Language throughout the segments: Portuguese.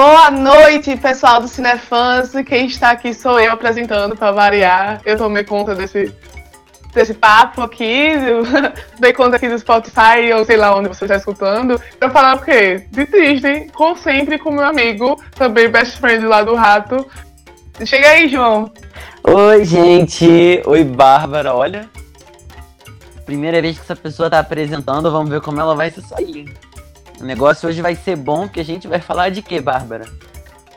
Boa noite, pessoal do Cinefãs. Quem está aqui sou eu apresentando para variar. Eu tomei conta desse, desse papo aqui, dei conta aqui do Spotify, ou sei lá onde você está escutando, para falar o quê? De Disney, como sempre com meu amigo, também best friend lá do Rato. Chega aí, João. Oi, gente. Oi, Bárbara. Olha, primeira vez que essa pessoa tá apresentando, vamos ver como ela vai se sair. O negócio hoje vai ser bom, porque a gente vai falar de quê, Bárbara?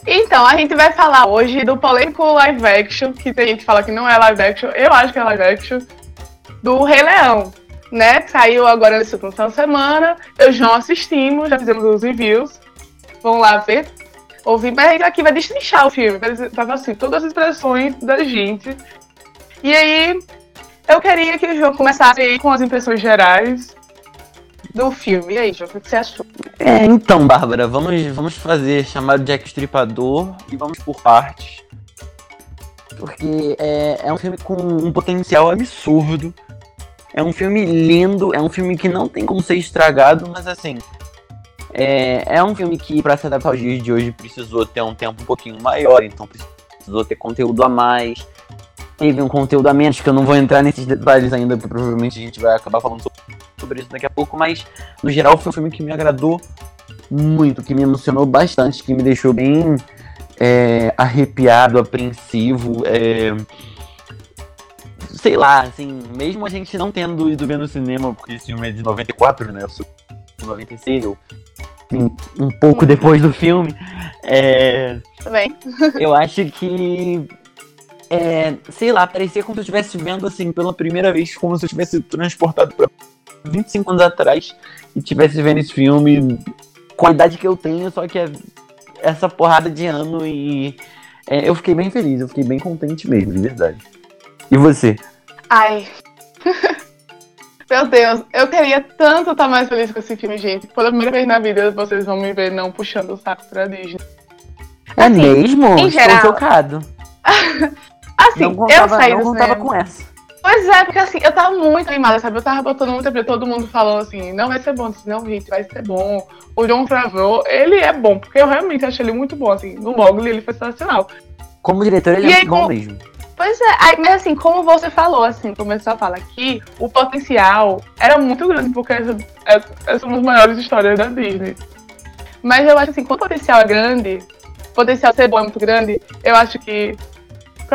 Então, a gente vai falar hoje do polêmico live action, que tem gente que fala que não é live action, eu acho que é live action, do Rei Leão, né? Saiu agora nessa última semana, eu já assistimos, já fizemos os reviews, vamos lá ver, ouvir, mas aqui vai destrinchar o filme, fazer assim, todas as impressões da gente. E aí, eu queria que o João começasse com as impressões gerais, do filme. E aí, João, o que você achou? É, então, Bárbara, vamos, vamos fazer chamado Jack Stripador e vamos por partes. Porque é, é um filme com um potencial absurdo. É um filme lindo, é um filme que não tem como ser estragado, mas assim. É, é um filme que, para se adaptar aos dias de hoje, precisou ter um tempo um pouquinho maior, então precisou ter conteúdo a mais. Teve um conteúdo a menos, que eu não vou entrar nesses detalhes ainda, porque provavelmente a gente vai acabar falando sobre sobre isso daqui a pouco, mas no geral foi um filme que me agradou muito, que me emocionou bastante, que me deixou bem é, arrepiado, apreensivo. É, sei lá, assim, mesmo a gente não tendo ido ver no cinema, porque esse filme é de 94, né? Eu sou de 96, eu um pouco depois do filme. É, Também. eu acho que. É, sei lá, parecia como se eu estivesse vendo assim pela primeira vez, como se eu tivesse transportado pra 25 anos atrás e tivesse vendo esse filme com a idade que eu tenho, só que é essa porrada de ano e é, eu fiquei bem feliz, eu fiquei bem contente mesmo, de verdade. E você? Ai. Meu Deus, eu queria tanto estar mais feliz com esse filme, gente. Pela primeira vez na vida vocês vão me ver não puxando o saco pra Disney. É assim, mesmo? Em Estou geral... chocado. assim, não contava, eu saí não contava com essa. Pois é, porque assim, eu tava muito animada, sabe? Eu tava botando muita pra todo mundo falando assim, não vai ser bom, assim, não, gente, vai ser bom. O John Favreau, ele é bom, porque eu realmente achei ele muito bom, assim, no Mogli ele foi sensacional. Como diretor, ele E é aí, bom mesmo. Pois é, aí, mas assim, como você falou, assim, começou a falar aqui, o potencial era muito grande, porque essa, essa, essas são as maiores histórias da Disney. Mas eu acho assim, quando o potencial é grande, o potencial ser bom é muito grande, eu acho que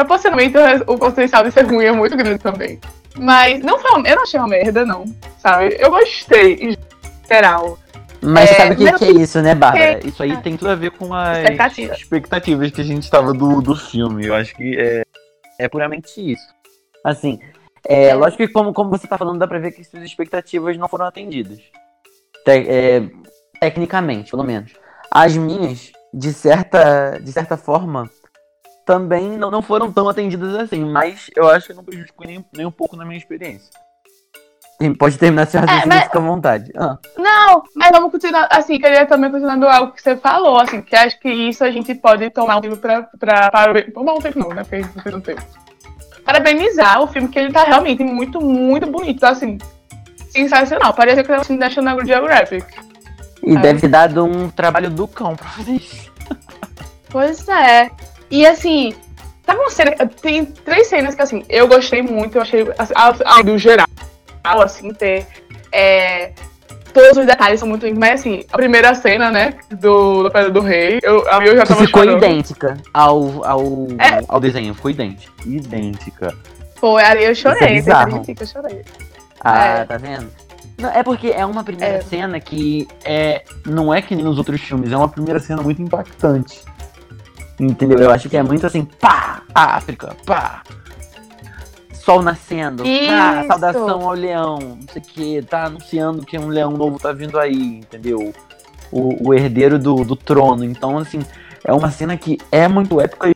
proporcionalmente o, potencial de ser ruim é muito grande também. Mas não foi uma, eu não achei uma merda, não, sabe? Eu gostei, em geral. Mas É, sabe o que, que é isso, né, Bárbara? que- Isso aí tem tudo a ver com as Expectativa. expectativas que a gente tava do, do filme. Eu acho que é, é puramente isso. Assim, é, É. lógico que como, como você tá falando, dá pra ver que suas expectativas não foram atendidas. Te- é, tecnicamente, pelo menos. As minhas, de certa, de certa forma, também não, não foram tão atendidas assim, mas eu acho que não prejudicou nem, nem um pouco na minha experiência. Sim, Pode terminar seu raciocínio, mas- fica à vontade. Ah. Não, mas vamos continuar, assim, queria também continuando algo que você falou, assim, que acho que isso a gente pode tomar um tempo pra, pra, para, tomar um tempo não, né, porque a gente não tem um tempo. Parabenizar o filme, que ele tá realmente muito, muito bonito, tá, assim, sensacional, parece que tá assim, da National Geographic. E É. deve ter dado um trabalho do cão pra fazer isso. Pois é, e assim, sabe uma cena, tem três cenas que, assim, eu gostei muito, eu achei, assim, do geral, assim, ter, é, todos os detalhes são muito mas assim, a primeira cena, né, do, do Pedra do Rei, eu, a minha eu já tava ficou chorando. idêntica ao, ao, É. ao desenho, ficou idêntica. Idêntica. Foi, ali eu chorei, Isso é gente eu chorei. Ah, É. tá vendo? Não, é porque é uma primeira É. cena que é, não é que nem nos outros filmes, é uma primeira cena muito impactante. Entendeu? Eu acho que é muito assim, pá, África, pá. Sol nascendo, pá, Isso. saudação ao leão, não sei o que, tá anunciando que um leão novo tá vindo aí, entendeu? O, o herdeiro do, do trono. Então, assim, é uma cena que é muito épica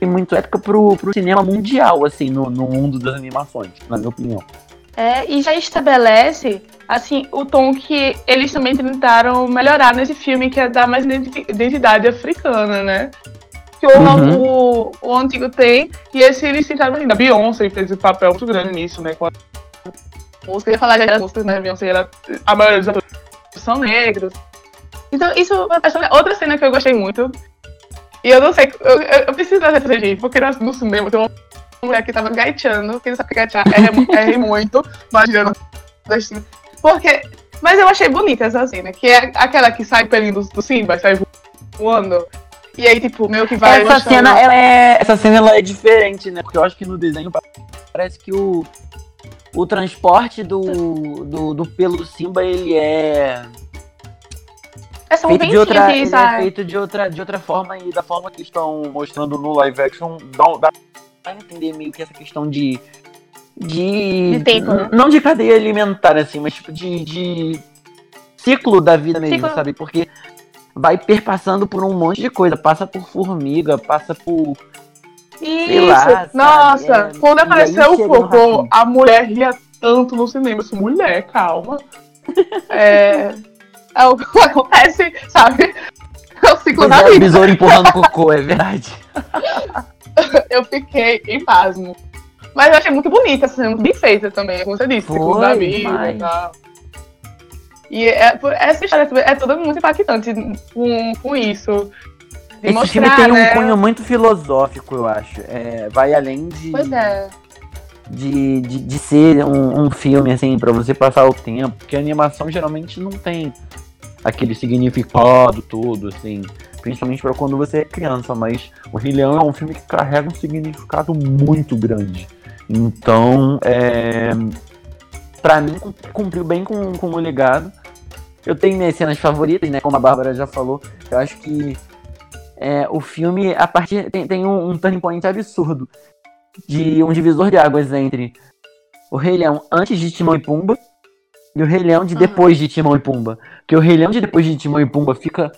e muito épica pro, pro cinema mundial, assim, no, no mundo das animações, na minha opinião. É, e já estabelece, assim, o tom que eles também tentaram melhorar nesse filme, que é dar mais identi- identidade africana, né? Que o, Uhum. o, o antigo tem, e esse eles tentaram ainda. A Beyoncé fez um papel muito grande nisso, né? Com a música, eu ia falar já das músicas, né? A Beyoncé, ela, a maioria dos atores são negros. Então, isso é outra cena que eu gostei muito, E eu não sei, eu, eu, preciso trazer pra gente, porque no cinema tem uma mulher que tava gaiteando, quem não sabe gaitear é, é muito, imaginando. Porque. Mas eu achei bonita essa cena, que é aquela que sai pelinho do, do Simba, sai voando. E aí, tipo, meio que vai. Essa cena, ela é. Essa cena ela é diferente, né? Porque eu acho que no desenho parece que o. O transporte do, do, do pelo Simba, ele é. É só feito de outra, ele é feito de outra, de outra forma e da forma que estão mostrando no live action, dá, dá pra entender meio que essa questão de. De. de tempo, né? Não de cadeia alimentar, assim, mas tipo de. de ciclo da vida mesmo, ciclo. sabe? Porque vai perpassando por um monte de coisa. Passa por formiga, passa por. Isso! Lá, Nossa, é, quando apareceu o cocô, a mulher ria tanto no cinema. Assim, mulher, calma. é, é o que acontece, sabe? É o ciclo pois da é, vida. O besouro empurrando cocô, é verdade. eu fiquei em pasmo. Mas eu achei muito bonita, assim, muito bem feita também, como você disse, Foi, ciclo da vida e tal. E é, essa história é toda muito impactante com, com isso. Esse mostrar, filme tem né? um cunho muito filosófico, eu acho. É, vai além de. Pois é. De, de, de ser um, um filme, assim, para você passar o tempo. Porque a animação geralmente não tem aquele significado todo, assim. Principalmente para quando você é criança. Mas O Rei Leão é um filme que carrega um significado muito grande. Então, é. Pra mim, cumpriu bem com, com o legado. Eu tenho minhas cenas favoritas, né? Como a Bárbara já falou. Eu acho que é, o filme, a partir tem, tem um, um turning point absurdo de um divisor de águas entre o Rei Leão antes de Timão e Pumba e o Rei Leão de depois de Timão e Pumba. Porque o Rei Leão de depois de Timão e Pumba fica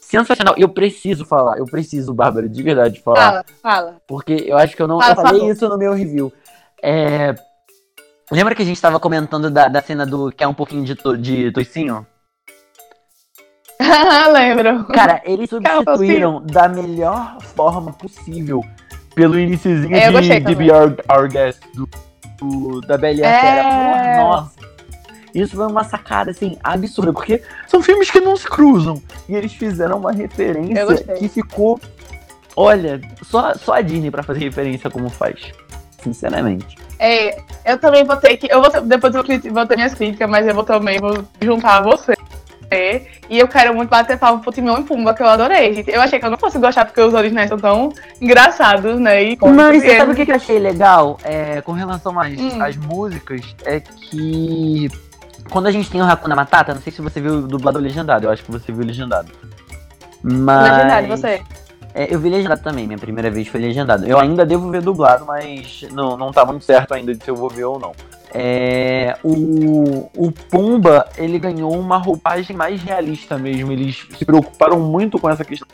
sensacional. Eu preciso falar, eu preciso, Bárbara, de verdade falar. Fala, fala. Porque eu acho que eu não fala, eu falei isso no meu review. É, Lembra que a gente tava comentando da, da cena do que é um pouquinho de, to, de toicinho? Lembro. Cara, eles substituíram da melhor forma possível pelo iníciozinho é, de, de Be Our, Our Guest do, do, da Bela e a é... Nossa. Isso foi uma sacada, assim, absurda, porque são filmes que não se cruzam. E eles fizeram uma referência que ficou. Olha, só, só a Disney pra fazer referência como faz. Sinceramente. É, eu também vou ter que. Eu vou, depois eu vou ter minhas críticas, mas eu vou também vou juntar a você. E eu quero muito bater palma pro Timão e Pumba, que eu adorei. Eu achei que eu não fosse gostar porque os originais são tão engraçados, né? E Mas você sabe o que eu achei legal é, com relação às, hum. às músicas? É que quando a gente tem o Hakuna Matata, não sei se você viu o dublador legendado, eu acho que você viu legendado. Mas... Legendado, você? É, eu vi legendado também, minha primeira vez foi legendado. Eu ainda devo ver dublado, mas não, não tá muito certo ainda de se eu vou ver ou não. É, o, o Pumba, ele ganhou uma roupagem mais realista mesmo. Eles se preocuparam muito com essa questão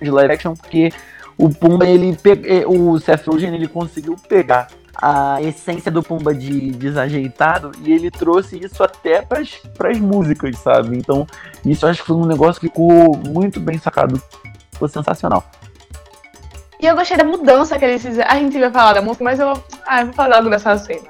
de live action, porque o Pumba, ele é, o Seth Rogen, ele conseguiu pegar a essência do Pumba de desajeitado e ele trouxe isso até para as músicas, sabe? Então, isso acho que foi um negócio que ficou muito bem sacado. Ficou sensacional. E eu gostei da mudança que eles fizeram. A gente vai falar da música, mas eu, ah, eu vou falar logo dessa cena.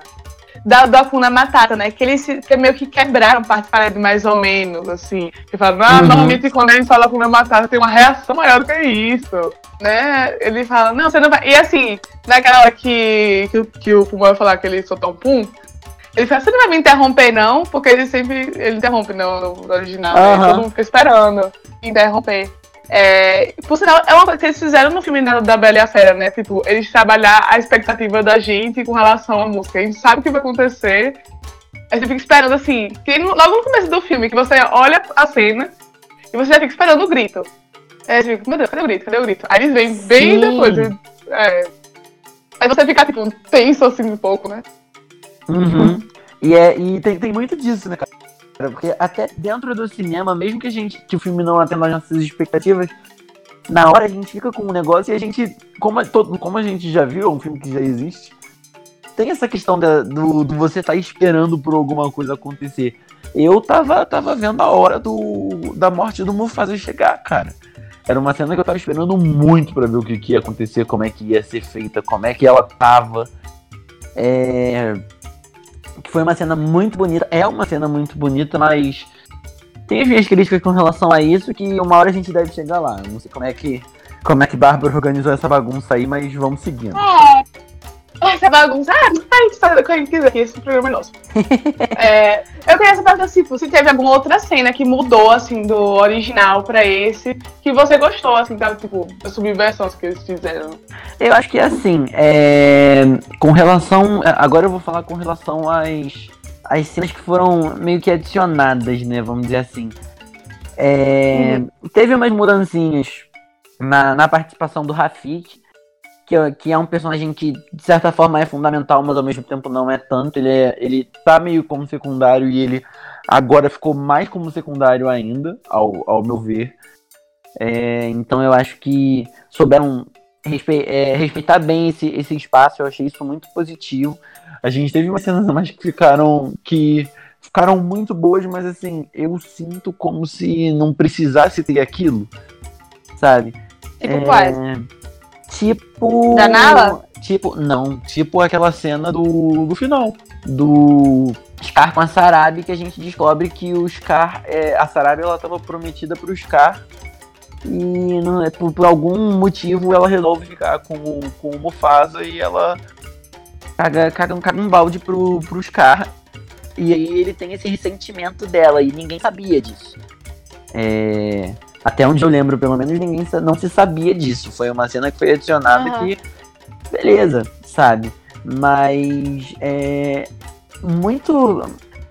Da, do Akuna Matata, né? Que eles que meio que quebraram parte parede mais ou menos, assim. Que falam, ah, uhum. normalmente quando ele fala Akuna Matata tem uma reação maior do que isso, né? Ele fala, não, você não vai. E assim, naquela hora que, que, que o Puma vai falar que ele soltou um pum, ele fala, você não vai me interromper, não? Porque ele sempre. Ele interrompe no, no original, uhum. né? Todo mundo fica esperando interromper. É, por sinal, é uma coisa que eles fizeram no filme da, da Bela e a Fera, né? Tipo, eles trabalhar a expectativa da gente com relação à música. A gente sabe o que vai acontecer. A gente fica esperando assim. Que logo no começo do filme, que você olha a cena e você já fica esperando o grito. É, tipo, meu Deus, cadê o grito? Cadê o grito? Aí eles vêm bem Sim. depois. É, aí você fica, tipo, tenso assim um pouco, né? Uhum. E, é, e tem, tem muito disso, né, cara? Porque até dentro do cinema, mesmo que a gente que o filme não atenda as nossas expectativas, na hora a gente fica com um negócio e a gente, como, todo, como a gente já viu, é um filme que já existe, tem essa questão da, do, do, você estar tá esperando por alguma coisa acontecer. Eu tava, tava vendo a hora do, da morte do Mufasa chegar, cara. Era uma cena que eu tava esperando muito para ver o que, que ia acontecer, como é que ia ser feita, como é que ela tava. É, que foi uma cena muito bonita. É uma cena muito bonita, mas tem as minhas críticas com relação a isso que uma hora a gente deve chegar lá. não sei como é que como é que Bárbara organizou essa bagunça aí, mas vamos seguindo. É. Essa bagunça, ah, a gente faz o que a gente quiser, esse programa é nosso. é, eu queria saber assim, se teve alguma outra cena que mudou, assim, do original pra esse, que você gostou, assim, tá? Tipo, das subversões que eles fizeram. Eu acho que, assim, é... com relação... Agora eu vou falar com relação às, às cenas que foram meio que adicionadas, né, vamos dizer assim. É... Uhum. Teve umas mudancinhas na, na participação do Rafik, que, é, que é um personagem que, de certa forma, é fundamental, mas ao mesmo tempo não é tanto. Ele, é, ele tá meio como secundário e ele agora ficou mais como secundário ainda, ao, ao meu ver. É, então eu acho que souberam respe é, respeitar bem esse, esse espaço, eu achei isso muito positivo. A gente teve umas cenas mais que ficaram que ficaram muito boas, mas assim, eu sinto como se não precisasse ter aquilo, sabe? Tipo é... quais? Tipo. Da Nala? Tipo, não. Tipo aquela cena do, do final. Do Scar com a Sarabi, que a gente descobre que o Scar. É, a Sarabi ela tava prometida pro Scar. E não, é, por, por, algum motivo ela resolve ficar com, com o Mufasa e ela caga, caga, caga um balde pro, pro Scar. E aí ele tem esse ressentimento dela e ninguém sabia disso. É. Até onde eu lembro, pelo menos, ninguém não se sabia disso. Foi uma cena que foi adicionada uhum. que. Beleza, sabe? Mas. É. Muito.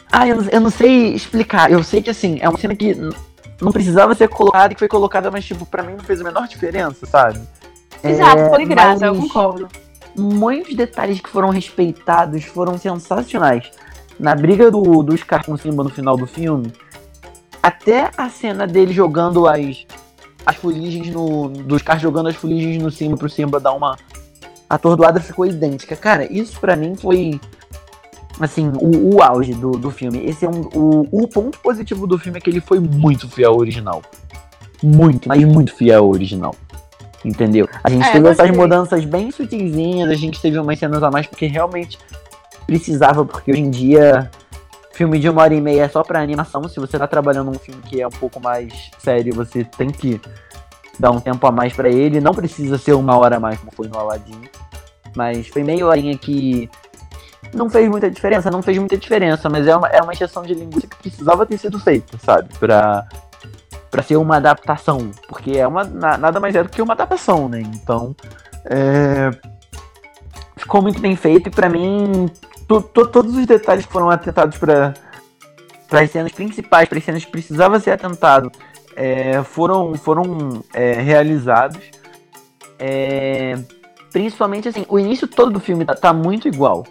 Ah, eu, eu não sei explicar. Eu sei que, assim, é uma cena que não precisava ser colocada e que foi colocada, mas, tipo, pra mim não fez a menor diferença, sabe? Exato, é, foi graça, eu concordo. Muitos detalhes que foram respeitados foram sensacionais. Na briga do, do Scar com o Simba no final do filme, até a cena dele jogando as, as fuligens no. Dos caras jogando as fuligens no Simba pro Simba dar uma atordoada ficou idêntica. Cara, isso para mim foi. Assim, o, o auge do, do filme. Esse é um. O, o ponto positivo do filme é que ele foi muito fiel ao original. Muito, mas muito fiel ao original. Entendeu? A gente é, teve essas mudanças bem sutilzinhas, a gente teve umas cenas a mais porque realmente precisava, porque hoje em dia filme de uma hora e meia é só pra animação. Se você tá trabalhando um filme que é um pouco mais sério, você tem que dar um tempo a mais para ele. Não precisa ser uma hora a mais, como foi no Aladdin. Mas foi meia horinha que não fez muita diferença, não fez muita diferença, mas é uma, é uma exceção de linguiça que precisava ter sido feita, sabe? Pra, pra ser uma adaptação. Porque é uma, nada mais é do que uma adaptação, né? Então. É, ficou muito bem feito e para mim to, to, todos os detalhes que foram atentados para as cenas principais, para as cenas que precisava ser atentado, é, foram, foram é, realizados. É, principalmente assim, o início todo do filme tá, tá muito igual.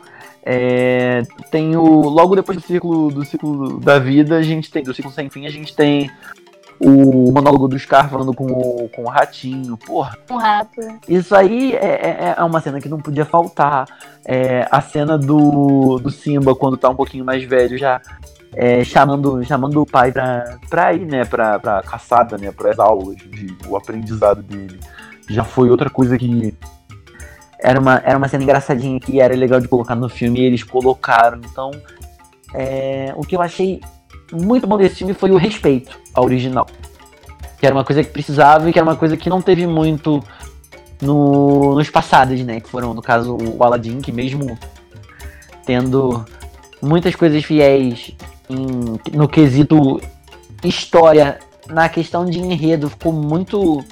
É, tem o logo depois do ciclo do ciclo da vida a gente tem do ciclo sem fim a gente tem o monólogo do Scar falando com o, com o ratinho, porra. Um rato. Isso aí é, é, é uma cena que não podia faltar. É, a cena do, do Simba, quando tá um pouquinho mais velho, já é, chamando, chamando o pai pra, pra ir, né, pra, pra caçada, né, pras aulas, de, o aprendizado dele. Já foi outra coisa que era uma, era uma cena engraçadinha que era legal de colocar no filme e eles colocaram. Então, é, o que eu achei muito bom desse filme foi o respeito ao original. Que era uma coisa que precisava e que era uma coisa que não teve muito no, nos passados, né? Que foram, no caso, o Aladdin, que mesmo tendo muitas coisas fiéis em, no quesito história, na questão de enredo, ficou muito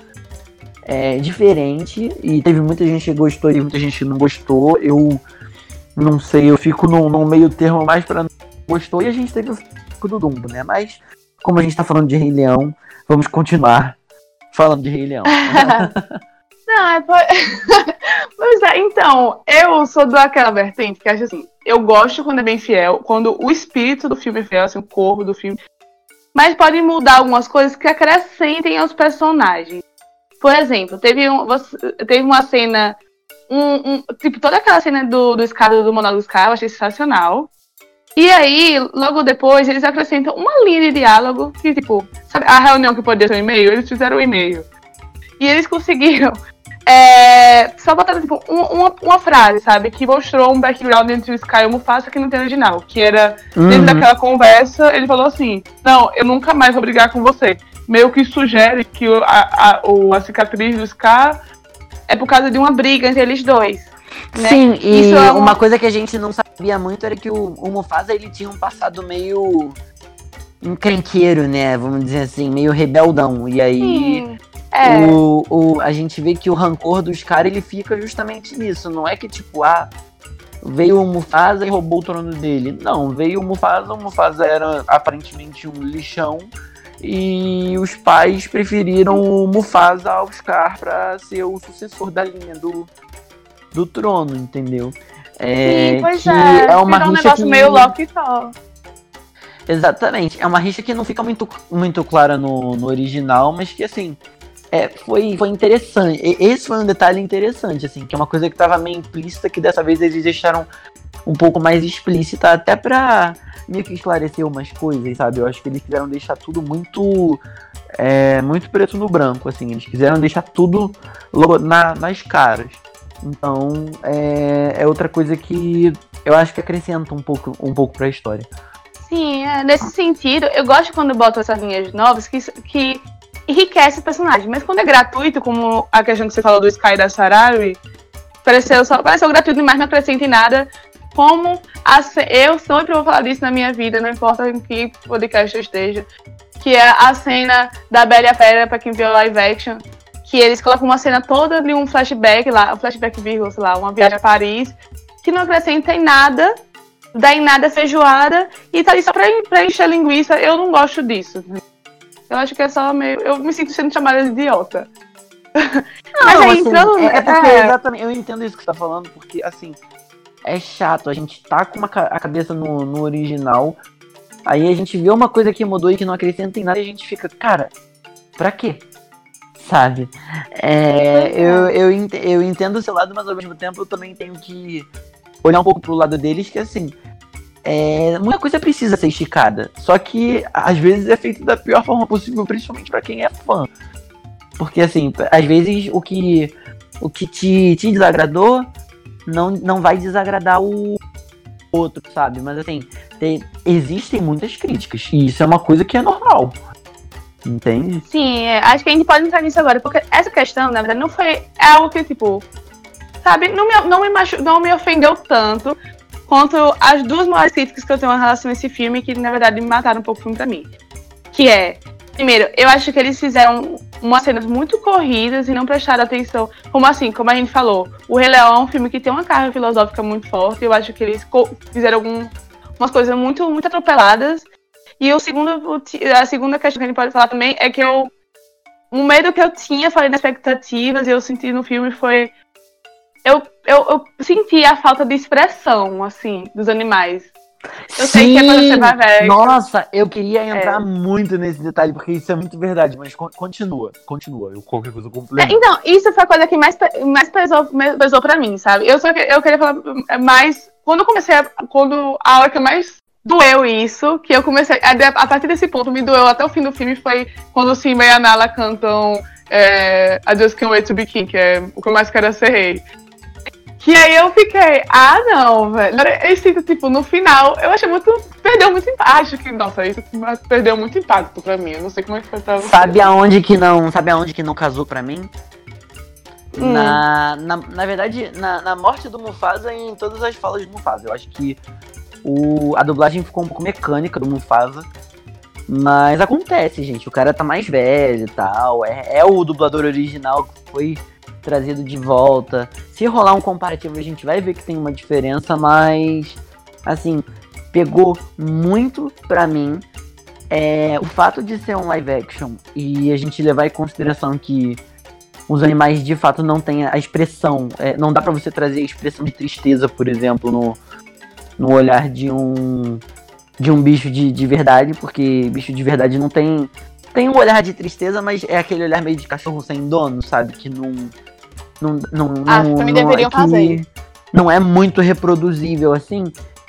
é, diferente. E teve muita gente que gostou e muita gente que não gostou. Eu não sei, eu fico no meio termo mais pra gostou e a gente teve do Dumbo, né? Mas, como a gente tá falando de Rei Leão, vamos continuar falando de Rei Leão. Não, é, pois é, então, eu sou daquela vertente que acho assim, eu gosto quando é bem fiel, quando o espírito do filme é fiel, assim, o corpo do filme. Mas pode mudar algumas coisas que acrescentem aos personagens. Por exemplo, teve, um, teve uma cena. Um, um, tipo, toda aquela cena do, do escada do monólogo Scar eu achei sensacional. E aí, logo depois, eles acrescentam uma linha de diálogo que, tipo, sabe, a reunião que podia ser um e-mail, eles fizeram um e-mail. E eles conseguiram é, só botar, tipo, uma, uma, frase, sabe? Que mostrou um background entre o Sky e o Mufasa que não tem original. Que era, uhum. dentro daquela conversa, ele falou assim, não, eu nunca mais vou brigar com você. meio que sugere que a, a, a cicatriz do Scar é por causa de uma briga entre eles dois. Né? Sim, e é uma... uma coisa que a gente não sabia muito era que o, o Mufasa ele tinha um passado meio encrenqueiro, né? Vamos dizer assim, meio rebeldão. E aí Sim, é. o, o, a gente vê que o rancor dos caras ele fica justamente nisso. Não é que tipo, ah, veio o Mufasa e roubou o trono dele. Não, veio o Mufasa, o Mufasa era aparentemente um lixão. E os pais preferiram o Mufasa ao Scar para ser o sucessor da linha do, do trono, entendeu? É, Sim, pois é. é uma Virou um negócio que... meio Loki só. Exatamente. É uma rixa que não fica muito, muito clara no, no original, mas que assim. É, foi, foi interessante. Esse foi um detalhe interessante, assim, que é uma coisa que estava meio implícita, que dessa vez eles deixaram um pouco mais explícita, até pra meio que esclarecer umas coisas, sabe? Eu acho que eles quiseram deixar tudo muito. É, muito preto no branco, assim. Eles quiseram deixar tudo logo na, nas caras. Então, é, é outra coisa que eu acho que acrescenta um pouco, um pouco pra história. Sim, é, nesse sentido, eu gosto quando botam essas linhas novas que, que enriquece o personagem. Mas quando é gratuito, como a questão que você falou do Sky da Sarawi, pareceu, só, pareceu gratuito demais, não acrescenta em nada. Como a, eu sempre vou falar disso na minha vida, não importa em que podcast eu esteja, que é a cena da Bela e a Fera, pra quem viu live action, que eles colocam uma cena toda de um flashback lá, um flashback vírgula, sei lá, uma viagem a Paris, que não acrescenta em nada dá em nada feijoada e tá ali só pra, pra encher linguiça. Eu não gosto disso. Eu acho que é só meio. Eu me sinto sendo chamada de idiota. Não, Mas aí, assim, entrando. É, é porque é... exatamente. Eu entendo isso que você tá falando, porque assim. É chato, a gente tá com uma, a cabeça no, no original, aí a gente vê uma coisa que mudou e que não acrescenta em nada e a gente fica, cara, pra quê? Sabe? É, eu, eu, eu entendo o seu lado, mas ao mesmo tempo eu também tenho que olhar um pouco pro lado deles, que assim, é, muita coisa precisa ser esticada. Só que às vezes é feito da pior forma possível, principalmente para quem é fã. Porque assim, às vezes o que o que te, te desagradou não, não vai desagradar o outro, sabe? Mas assim, tem, existem muitas críticas. E isso é uma coisa que é normal. Entende? Sim, é, acho que a gente pode entrar nisso agora, porque essa questão, na verdade, não foi é algo que, tipo, sabe, não me, não me, machu, não me ofendeu tanto quanto as duas maiores críticas que eu tenho em relação a esse filme, que na verdade me mataram um pouco o filme pra mim. Que é, primeiro, eu acho que eles fizeram umas cenas muito corridas e não prestaram atenção. Como assim, como a gente falou, o Rei Leão é um filme que tem uma carga filosófica muito forte. Eu acho que eles fizeram algumas coisas muito, muito atropeladas. E o segundo, a segunda questão que a gente pode falar também é que eu. O medo que eu tinha, falei nas expectativas, e eu senti no filme foi eu, eu, eu senti a falta de expressão, assim, dos animais. Eu Sim. sei que é quando você vai ver. Nossa, eu queria entrar é. muito nesse detalhe, porque isso é muito verdade, mas continua, continua. Eu qualquer coisa complemento. É, então, isso foi a coisa que mais, mais pesou, pesou pra mim, sabe? Eu, só, eu queria falar mais. Quando eu comecei a. Quando a hora que mais doeu isso, que eu comecei. A, partir desse ponto, me doeu até o fim do filme, foi quando o Simba e a Nala cantam é, I Just Can't Wait to Be King, que é o que eu mais quero é ser rei. Que aí eu fiquei, ah não, velho. Esse, tipo, no final, eu achei muito. Perdeu muito impacto. Acho que, nossa, isso perdeu muito impacto pra mim. Eu não sei como é que foi pra você. Sabe aonde que não. Sabe aonde que não casou pra mim? Hum. Na, na, na verdade, na, na morte do Mufasa e em todas as falas do Mufasa. Eu acho que o, a dublagem ficou um pouco mecânica do Mufasa. Mas acontece, gente. O cara tá mais velho e tal. É, é o dublador original que foi trazido de volta. Se rolar um comparativo, a gente vai ver que tem uma diferença, mas assim, pegou muito pra mim é, o fato de ser um live action e a gente levar em consideração que os animais de fato não têm a expressão, é, não dá para você trazer a expressão de tristeza, por exemplo, no, no olhar de um de um bicho de, de verdade, porque bicho de verdade não tem tem um olhar de tristeza, mas é aquele olhar meio de cachorro sem dono, sabe? Que não não, não, ah, não, também deveriam é fazer. Não é muito reproduzível assim.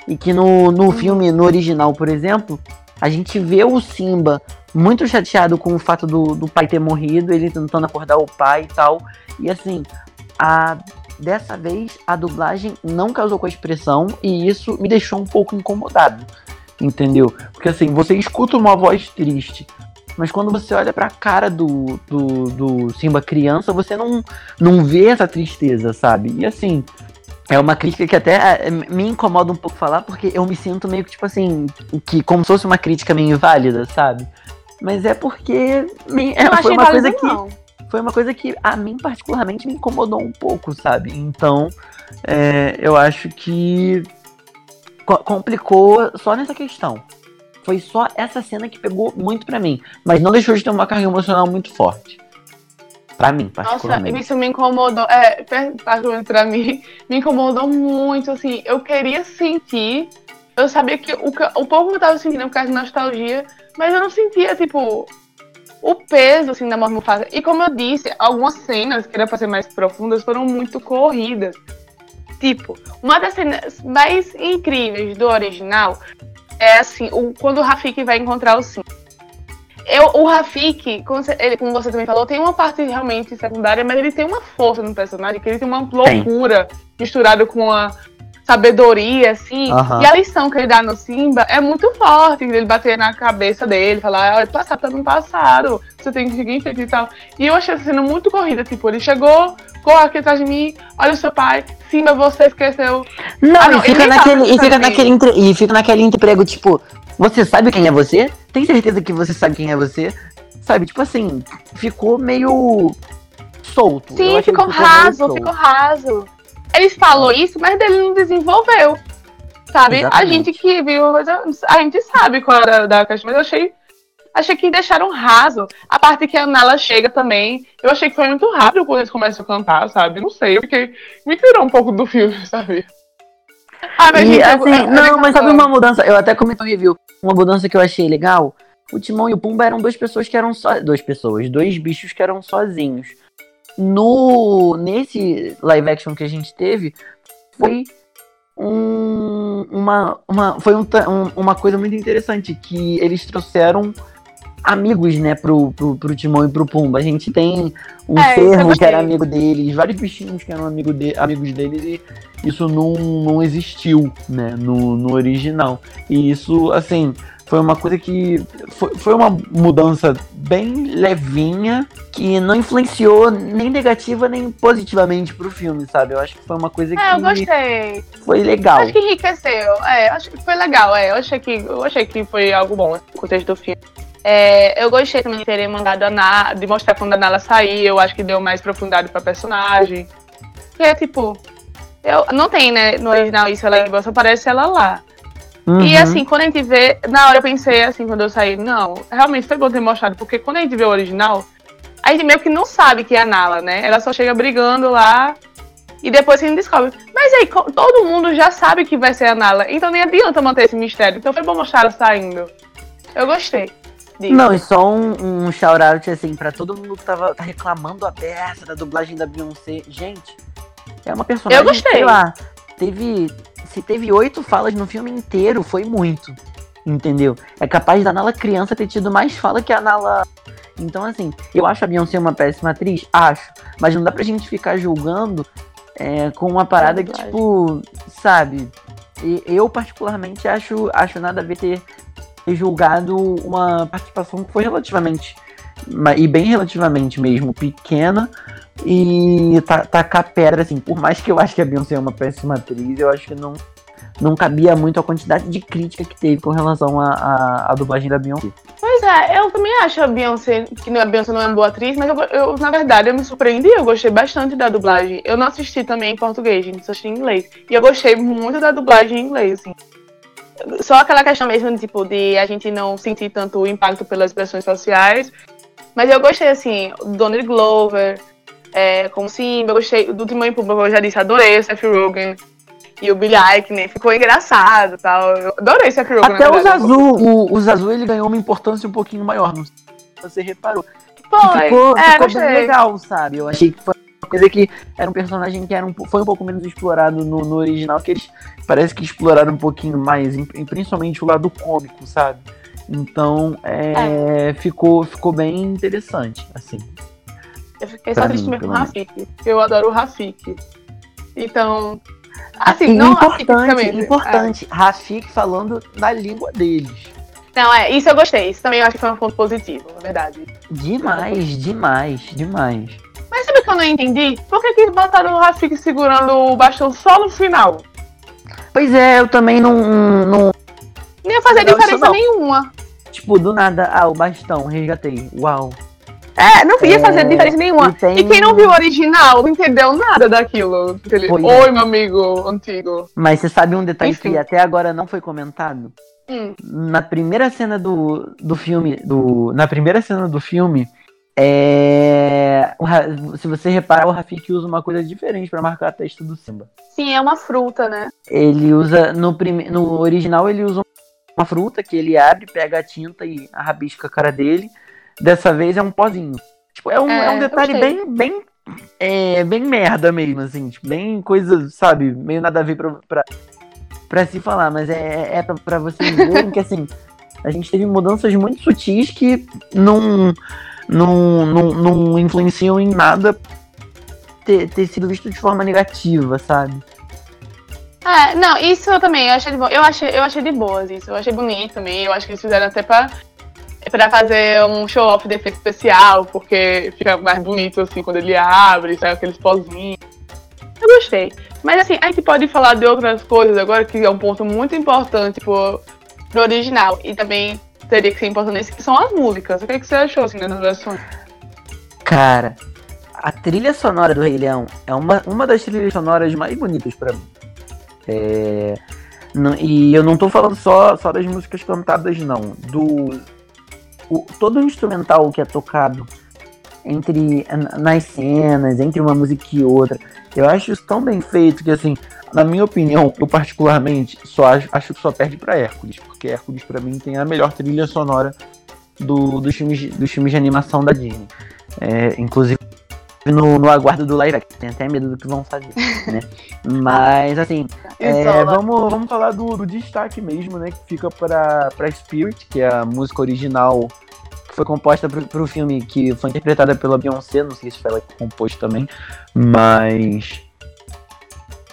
E que no, no uhum. filme, no original, por exemplo, a gente vê o Simba muito chateado com o fato do, do pai ter morrido, ele tentando acordar o pai e tal. E assim, a, dessa vez a dublagem não casou com a expressão e isso me deixou um pouco incomodado. Entendeu? Porque assim, você escuta uma voz triste mas quando você olha pra cara do, do, do Simba criança, você não, não vê essa tristeza, sabe? E assim, é uma crítica que até é, me incomoda um pouco falar, porque eu me sinto meio que, tipo assim, que como se fosse uma crítica meio inválida, sabe? Mas é porque me, é, foi uma coisa que. Não. Foi uma coisa que a mim particularmente me incomodou um pouco, sabe? Então, é, eu acho que complicou só nessa questão. Foi só essa cena que pegou muito para mim. Mas não deixou de ter uma carga emocional muito forte. Pra mim, particularmente. Nossa, isso me incomodou. É, particularmente pra mim, me incomodou muito, assim. Eu queria sentir. Eu sabia que o, o pouco que eu tava sentindo por causa de nostalgia, mas eu não sentia, tipo, o peso, assim, da morte Mufasa. E como eu disse, algumas cenas que eram pra ser mais profundas foram muito corridas. Tipo, uma das cenas mais incríveis do original é assim, o, quando o Rafik vai encontrar o Sim. Eu, o Rafik, como você, ele, como você também falou, tem uma parte realmente secundária, mas ele tem uma força no personagem, que ele tem uma loucura tem. misturada com a sabedoria, assim. Uhum. E a lição que ele dá no Simba é muito forte, ele bater na cabeça dele, falar, olha, passado tá no passado, você tem que seguir em frente e tal. E eu achei essa cena muito corrida, tipo, ele chegou, corre aqui atrás de mim, olha o seu pai, Simba, você esqueceu. Não, ah, não e fica naquele, e fica naquele, entre, e fica naquele emprego, tipo, você sabe quem é você? Tem certeza que você sabe quem é você? Sabe, tipo assim, ficou meio solto. Sim, ficou, ficou raso, ficou raso. Ele falou isso, mas ele não desenvolveu. Sabe? Exatamente. A gente que viu, a gente sabe qual era da questão, mas eu achei. Achei que deixaram raso. A parte que a Nala chega também. Eu achei que foi muito rápido quando eles começam a cantar, sabe? Não sei, eu fiquei. Me tirou um pouco do filme, sabe? Ah, mas e, gente, assim, eu, não, eu mas sabe uma mudança? Eu até comentei no review. Uma mudança que eu achei legal. O Timão e o Pumba eram duas pessoas que eram só. Duas pessoas, dois bichos que eram sozinhos no nesse live action que a gente teve foi um, uma, uma foi um, um, uma coisa muito interessante que eles trouxeram amigos, né, pro, pro, pro Timão e pro Pumba. A gente tem um é, cervo que era amigo deles, vários bichinhos que eram amigo de, amigos deles e isso não, não existiu, né, no, no original. E isso, assim, foi uma coisa que. Foi, foi uma mudança bem levinha que não influenciou nem negativa nem positivamente pro filme, sabe? Eu acho que foi uma coisa é, que. É, eu gostei. Foi legal. Acho que enriqueceu. É, acho que foi legal. É, eu achei que, eu achei que foi algo bom no contexto do filme. É, eu gostei também de terem mandado a Nala, de mostrar quando a Nala sair, eu acho que deu mais profundidade pra personagem. Porque, é, tipo, eu, não tem, né, no original isso, ela só aparece ela lá. Uhum. E assim, quando a gente vê, na hora eu pensei assim, quando eu saí, não, realmente foi bom ter mostrado, porque quando a gente vê o original, a gente meio que não sabe que é a Nala, né? Ela só chega brigando lá e depois a gente descobre. Mas aí, todo mundo já sabe que vai ser a Nala, então nem adianta manter esse mistério. Então foi bom mostrar ela saindo. Eu gostei. Disso. Não, e só um, um shout-out assim, pra todo mundo que tava tá reclamando a peça da dublagem da Beyoncé. Gente, é uma personagem. Eu gostei. Sei lá, teve se teve oito falas no filme inteiro, foi muito. Entendeu? É capaz da Nala criança ter tido mais fala que a Nala. Então, assim, eu acho a Beyoncé uma péssima atriz? Acho. Mas não dá pra gente ficar julgando é, com uma parada é que, tipo, sabe? Eu, particularmente, acho, acho nada a ver ter, ter julgado uma participação que foi relativamente. E bem relativamente mesmo, pequena e tacar pedra, assim, por mais que eu acho que a Beyoncé é uma péssima atriz, eu acho que não, não cabia muito a quantidade de crítica que teve com relação à dublagem da Beyoncé. Pois é, eu também acho a Beyoncé, que a Beyoncé não é uma boa atriz, mas eu, eu, na verdade eu me surpreendi, eu gostei bastante da dublagem. Eu não assisti também em português, gente, só assisti em inglês. E eu gostei muito da dublagem em inglês, assim. Só aquela questão mesmo, tipo, de a gente não sentir tanto o impacto pelas expressões sociais. Mas eu gostei, assim, do Donald Glover, é, como Simba, eu gostei do Timão e Pumba, eu já disse, adorei o Seth Rogen e o Billy Eichner, ficou engraçado tal. Eu adorei Seth Rogen. Até o Zazu, o, o Zazu ele ganhou uma importância um pouquinho maior, não sei se você reparou. Foi, ficou, é, ficou bem legal, sabe? Eu achei que foi uma coisa que era um personagem que era um, foi um pouco menos explorado no, no original, que eles parece que exploraram um pouquinho mais, principalmente o lado cômico, sabe? Então, é, é. Ficou, ficou bem interessante, assim. Eu fiquei só triste mesmo com o Rafik. Eu adoro o Rafik. Então. Assim, não importante, importante. É. Rafik falando na língua deles. Não, é, isso eu gostei. Isso também eu acho que foi um ponto positivo, na verdade. Demais, demais, demais. Mas sabe o que eu não entendi? Por que, que botaram o Rafik segurando o bastão só no final? Pois é, eu também não. não Não ia fazer Não, diferença não. nenhuma. tipo, do nada, ah, o bastão, resgatei. Uau. É, não ia É, fazer diferença nenhuma. e tem- E quem não viu o original não entendeu nada daquilo. Aquele, é. Oi, meu amigo antigo. Mas você sabe um detalhe Enfim. que até agora não foi comentado? Hum. Na primeira cena do, do filme, do, na primeira cena do filme, é, se você reparar, o Rafik usa uma coisa diferente pra marcar a testa do Simba. Sim, é uma fruta, né? Ele usa, no, prime, no original, ele usa uma fruta que ele abre, pega a tinta e rabisca a cara dele. Dessa vez é um pozinho. Tipo, é um, É, é um detalhe bem, bem, é, bem merda mesmo, assim. Tipo, bem coisa, sabe, meio nada a ver pra, pra, pra se falar. Mas é, é pra, pra vocês verem que, assim, a gente teve mudanças muito sutis que não, não, não, não influenciam em nada ter, ter sido visto de forma negativa, sabe? É, não, isso eu também, eu achei de boa. Eu achei, eu achei de boas isso, eu achei bonito também. Eu acho que eles fizeram até pra, pra fazer um show-off de efeito especial, porque fica mais bonito assim quando ele abre, sai aqueles pozinhos. Eu gostei. Mas assim, a gente pode falar de outras coisas agora, que é um ponto muito importante pro, pro original. E também teria que ser importante nesse, que são as músicas. O que, é que você achou assim das versões? Cara, a trilha sonora do Rei Leão é uma, uma das trilhas sonoras mais bonitas pra mim. É, não- e eu não tô falando só, só das músicas cantadas, não. Do, o- todo o instrumental que é tocado entre nas cenas, entre uma música e outra. Eu acho isso tão bem feito que, assim, na minha opinião, eu particularmente só acho, acho que só perde pra Hércules, porque Hércules pra mim tem a melhor trilha sonora do, dos, filmes, dos filmes de animação da Disney. É, inclusive no, no aguardo do live action, tenho até medo do que vão fazer, né? Mas assim, é, vamos, vamos falar do, do destaque mesmo, né? Que fica pra, pra Spirit, que é a música original que foi composta pro, pro filme, que foi interpretada pela Beyoncé, não sei se foi ela que compôs também, mas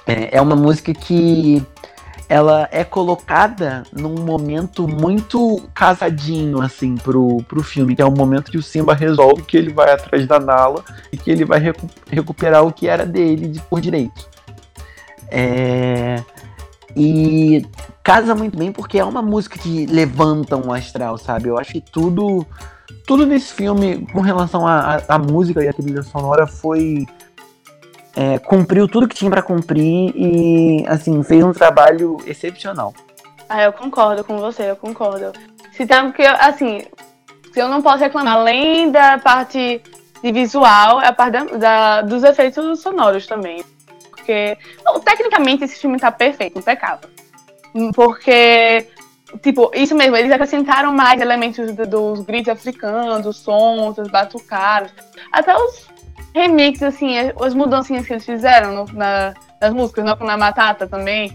é, é uma música que ela é colocada num momento muito casadinho, assim, pro, pro filme, que é o momento que o Simba resolve que ele vai atrás da Nala e que ele vai recu- recuperar o que era dele de, por direito. É, E casa muito bem porque é uma música que levanta um astral, sabe? Eu acho que tudo, tudo nesse filme, com relação à música e à trilha sonora, foi. É, cumpriu tudo que tinha pra cumprir e, assim, fez um trabalho excepcional. Ah, eu concordo com você, eu concordo. Se tem que, assim, se eu não posso reclamar, além da parte de visual, é a parte da, da- dos efeitos sonoros também. Porque, não, tecnicamente, esse filme tá perfeito, impecável. Porque, tipo, isso mesmo, eles acrescentaram mais elementos do- dos gritos africanos, os sons, as batucadas, até os remixes, assim, as mudancinhas que eles fizeram no- na, nas músicas, não na Matata também.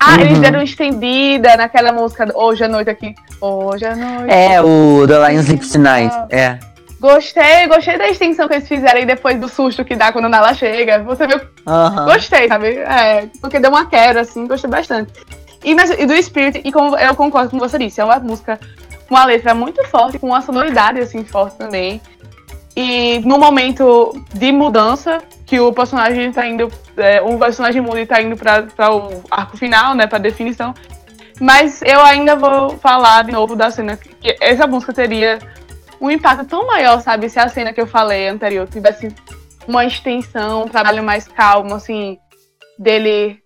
Ah, eles Uhum. deram estendida naquela música Hoje à Noite aqui. Hoje à Noite. É, o The Lion Sleeps Tonight. É. Gostei, gostei da extensão que eles fizeram aí depois do susto que dá quando a Nala chega. Você viu? Aham. Gostei, sabe? É, porque deu uma quebra, assim, gostei bastante. E, mas- e do Spirit, e como eu concordo com você disse, é uma música com uma letra muito forte, com uma sonoridade, assim, forte também. E no momento de mudança, que o personagem tá indo, é, o personagem muda e tá indo pra o arco final, né, pra definição. Mas eu ainda vou falar de novo da cena, que essa música teria um impacto tão maior, sabe, se a cena que eu falei anterior tivesse uma extensão, um trabalho mais calmo, assim, dele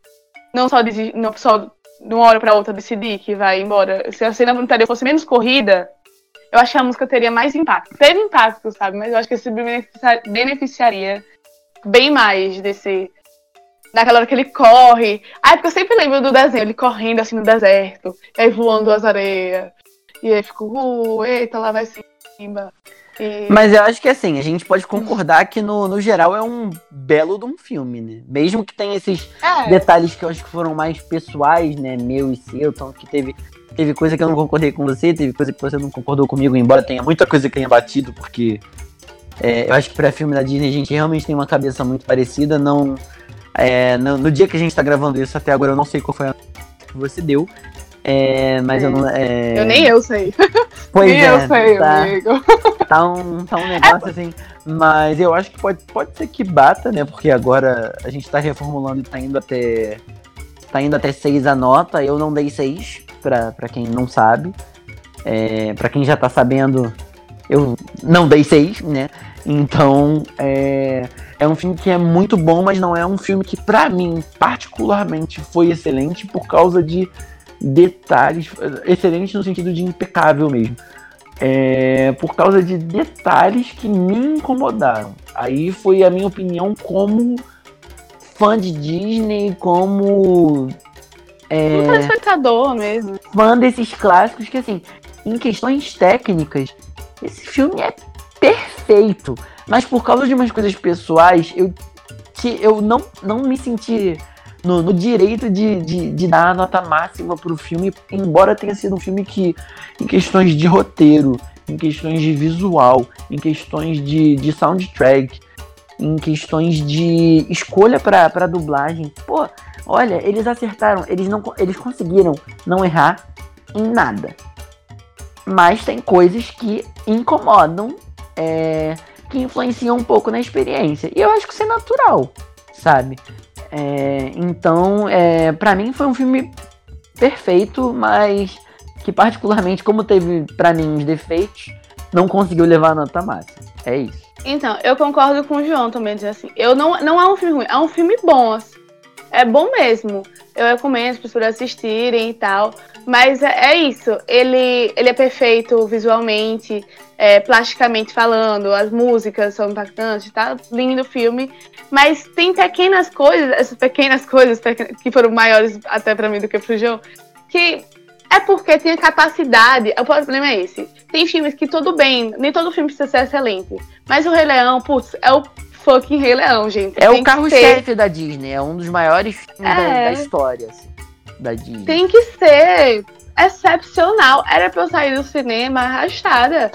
não só, não só de uma hora pra outra decidir que vai embora. Se a cena anterior fosse menos corrida, eu acho que a música teria mais impacto. Teve impacto, sabe? Mas eu acho que beneficia- beneficiaria bem mais desse. Naquela hora que ele corre. Ah, é porque eu sempre lembro do desenho, ele correndo assim no deserto, e aí voando as areias. E aí fico, uh, eita, lá vai Simba. E... Mas eu acho que assim, a gente pode concordar que no, no geral é um belo de um filme, né? Mesmo que tenha esses é, detalhes que eu acho que foram mais pessoais, né? Meu e seu, então que teve, teve coisa que eu não concordei com você, teve coisa que você não concordou comigo, embora tenha muita coisa que tenha batido, porque é, eu acho que pra filme da Disney a gente realmente tem uma cabeça muito parecida, não. é, no, no dia que a gente tá gravando isso até agora eu não sei qual foi a que você deu. É, mas É. eu não. é, Eu nem eu sei. Pois nem é, eu sei, tá, amigo. tá um, tá um negócio assim. Mas eu acho que pode, pode ser que bata, né? Porque agora a gente tá reformulando e tá indo até. Tá indo até 6 a nota. Eu não dei 6, pra, pra quem não sabe. É, pra quem já tá sabendo, eu não dei 6, né? Então, é, é um filme que é muito bom, mas não é um filme que, pra mim, particularmente, foi excelente por causa de detalhes. Excelente no sentido de impecável mesmo. É, por causa de detalhes que me incomodaram. Aí foi a minha opinião como fã de Disney, como é, Um telespectador mesmo. fã desses clássicos que, assim, em questões técnicas, esse filme é perfeito. Mas por causa de umas coisas pessoais, eu, que eu não, não me senti no, no direito de, de, de dar a nota máxima pro filme, embora tenha sido um filme que, em questões de roteiro, em questões de visual, em questões de, de soundtrack, em questões de escolha pra, pra dublagem, pô, olha, eles acertaram, eles, não, eles conseguiram não errar em nada. Mas tem coisas que incomodam, é, que influenciam um pouco na experiência. E eu acho que isso é natural, sabe? É, então, é, para mim foi um filme perfeito, mas que particularmente, como teve pra mim uns defeitos, não conseguiu levar a nota máxima. É isso. Então, eu concordo com o João também, dizer assim. Eu não, não é um filme ruim, é um filme bom. assim. É bom mesmo. Eu recomendo as pessoas assistirem e tal. Mas é, é isso. Ele, ele é perfeito visualmente, é, plasticamente falando. As músicas são impactantes, tá lindo o filme. Mas tem pequenas coisas, essas pequenas coisas que foram maiores até pra mim do que pro João, que é porque tem a capacidade. O problema é esse. Tem filmes que tudo bem, nem todo filme precisa ser excelente. Mas o Rei Leão, putz, é o fucking Rei Leão, gente. É Tem o carro-chefe da Disney, é um dos maiores filmes da, É. da história assim, da Disney. Tem que ser excepcional. Era pra eu sair do cinema arrastada,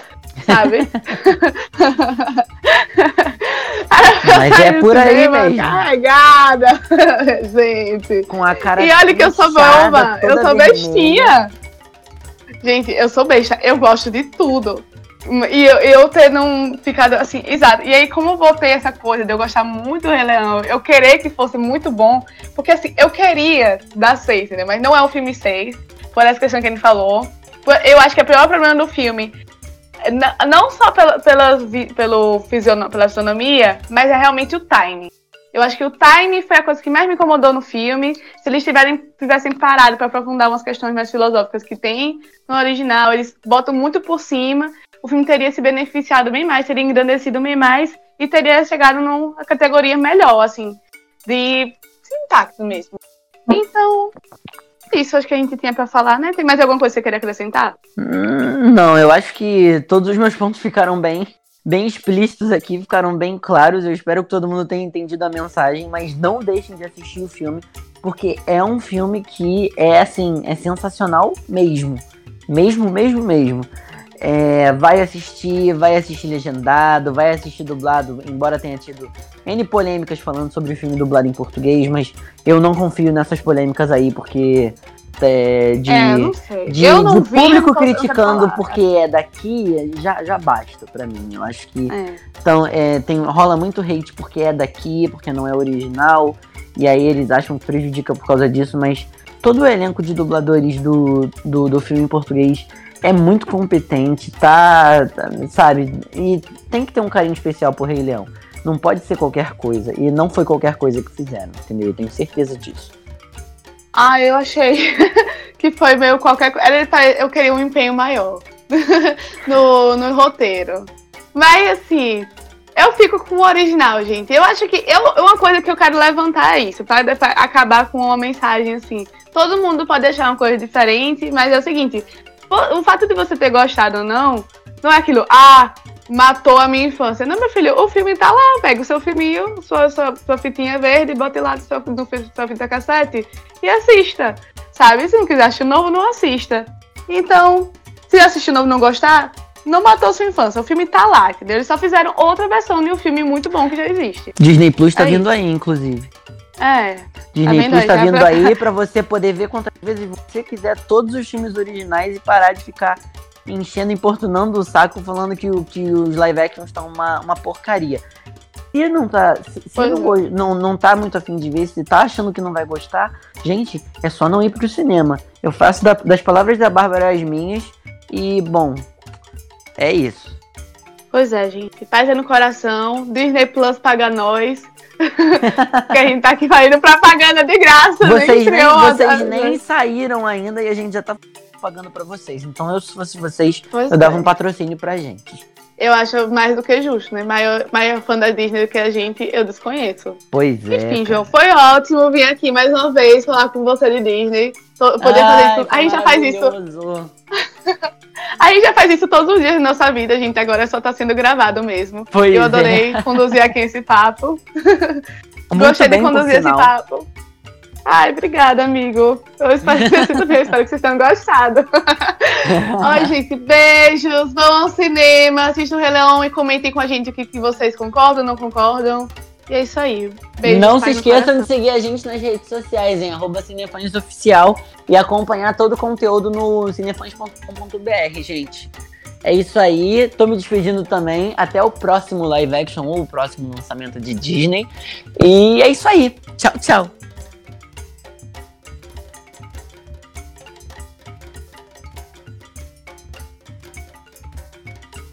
sabe? Mas é por aí mesmo. Carregada, gente. Com a cara E olha que eu sou boba, eu sou bestinha. Gente, eu sou besta, eu gosto de tudo. E eu, eu ter não ficado assim, exato. E aí, como eu voltei essa coisa de eu gostar muito do Rei eu querer que fosse muito bom, porque assim, eu queria dar seis, entendeu? Mas não é um filme seis, por essa questão que ele falou. Eu acho que o pior problema do filme, não só pela, pela, pelo fisiono- pela fisionomia, mas é realmente o timing. Eu acho que o time foi a coisa que mais me incomodou no filme. Se eles tiverem, tivessem parado para aprofundar umas questões mais filosóficas que tem no original, eles botam muito por cima. O filme teria se beneficiado bem mais, teria engrandecido bem mais e teria chegado numa categoria melhor, assim, de sintaxe mesmo. Então, isso acho que a gente tinha para falar, né? Tem mais alguma coisa que você queria acrescentar? Hum, Não, eu acho que todos os meus pontos ficaram bem, bem explícitos aqui, ficaram bem claros. Eu espero que todo mundo tenha entendido a mensagem, mas não deixem de assistir o filme, porque é um filme que é assim, é sensacional mesmo. Mesmo, mesmo, mesmo. É, vai assistir, vai assistir legendado, vai assistir dublado, embora tenha tido N polêmicas falando sobre o filme dublado em português, mas eu não confio nessas polêmicas aí, porque é, de, é, de, de vi, público quero criticando porque é daqui, já, já basta pra mim. Eu acho que É. então, é, tem, rola muito hate porque é daqui, porque não é original, e aí eles acham que prejudica por causa disso, mas todo o elenco de dubladores do, do, do filme em português é muito competente, tá, sabe? E tem que ter um carinho especial por Rei Leão. Não pode ser qualquer coisa, e não foi qualquer coisa que fizeram, entendeu? Eu tenho certeza disso. Ah, eu achei que foi meio qualquer coisa. Eu queria um empenho maior no, no roteiro. Mas assim, eu fico com o original, gente. Eu acho que. Eu, uma coisa que eu quero levantar é isso, pra acabar com uma mensagem assim. Todo mundo pode achar uma coisa diferente, mas é o seguinte: o fato de você ter gostado ou não, não é aquilo, ah, matou a minha infância. Não, meu filho, o filme tá lá, pega o seu filminho, sua, sua, sua fitinha verde, bota lá no seu, no, sua fita cassete e assista. Sabe? Se não quiser assistir novo, não assista. Então, se assistir novo e não gostar, não matou sua infância. O filme tá lá, entendeu? Eles só fizeram outra versão de um filme muito bom que já existe. Disney Plus tá É vindo aí, inclusive. É. Disney Tá Plus tá Já vindo pra- aí pra você poder ver quantas vezes você quiser todos os filmes originais e parar de ficar enchendo, importunando o saco, falando que, o- que os live actions estão uma, uma porcaria. Se não tá, se, se não, é. não, não tá muito afim de ver, se tá achando que não vai gostar, gente, é só não ir pro cinema. Eu faço da- das palavras da Bárbara as minhas e, bom, é isso. Pois é, gente. Paz é no coração. Disney Plus paga nós. que a gente tá aqui fazendo propaganda de graça. Vocês, nem, vocês nem saíram ainda e a gente já tá pagando pra vocês. Então, eu, se fosse vocês, Pois eu dava é. um patrocínio pra gente. Eu acho mais do que justo, né? Maior, maior fã da Disney do que a gente, eu desconheço. Pois é. Enfim. João, foi ótimo vir aqui mais uma vez falar com você de Disney. Poder fazer Ai, isso. A gente já faz isso. A gente já faz isso todos os dias da nossa vida, gente. Agora só tá sendo gravado mesmo. Pois eu é. adorei conduzir aqui esse papo. Muito Gostei bem, de conduzir esse papo. Ai, obrigada, amigo. Eu espero que vocês espero que vocês tenham gostado. Ai, gente, beijos. Vão ao cinema, assistam o Rei Leão e comentem com a gente o que, que vocês concordam, não concordam. E é isso aí. Beijo. Não se esqueçam de seguir a gente nas redes sociais, em arroba Oficial e acompanhar todo o conteúdo no cinefãs.com.br, gente. É isso aí, tô me despedindo também. Até o próximo live action ou o próximo lançamento de Disney. E é isso aí. Tchau, tchau.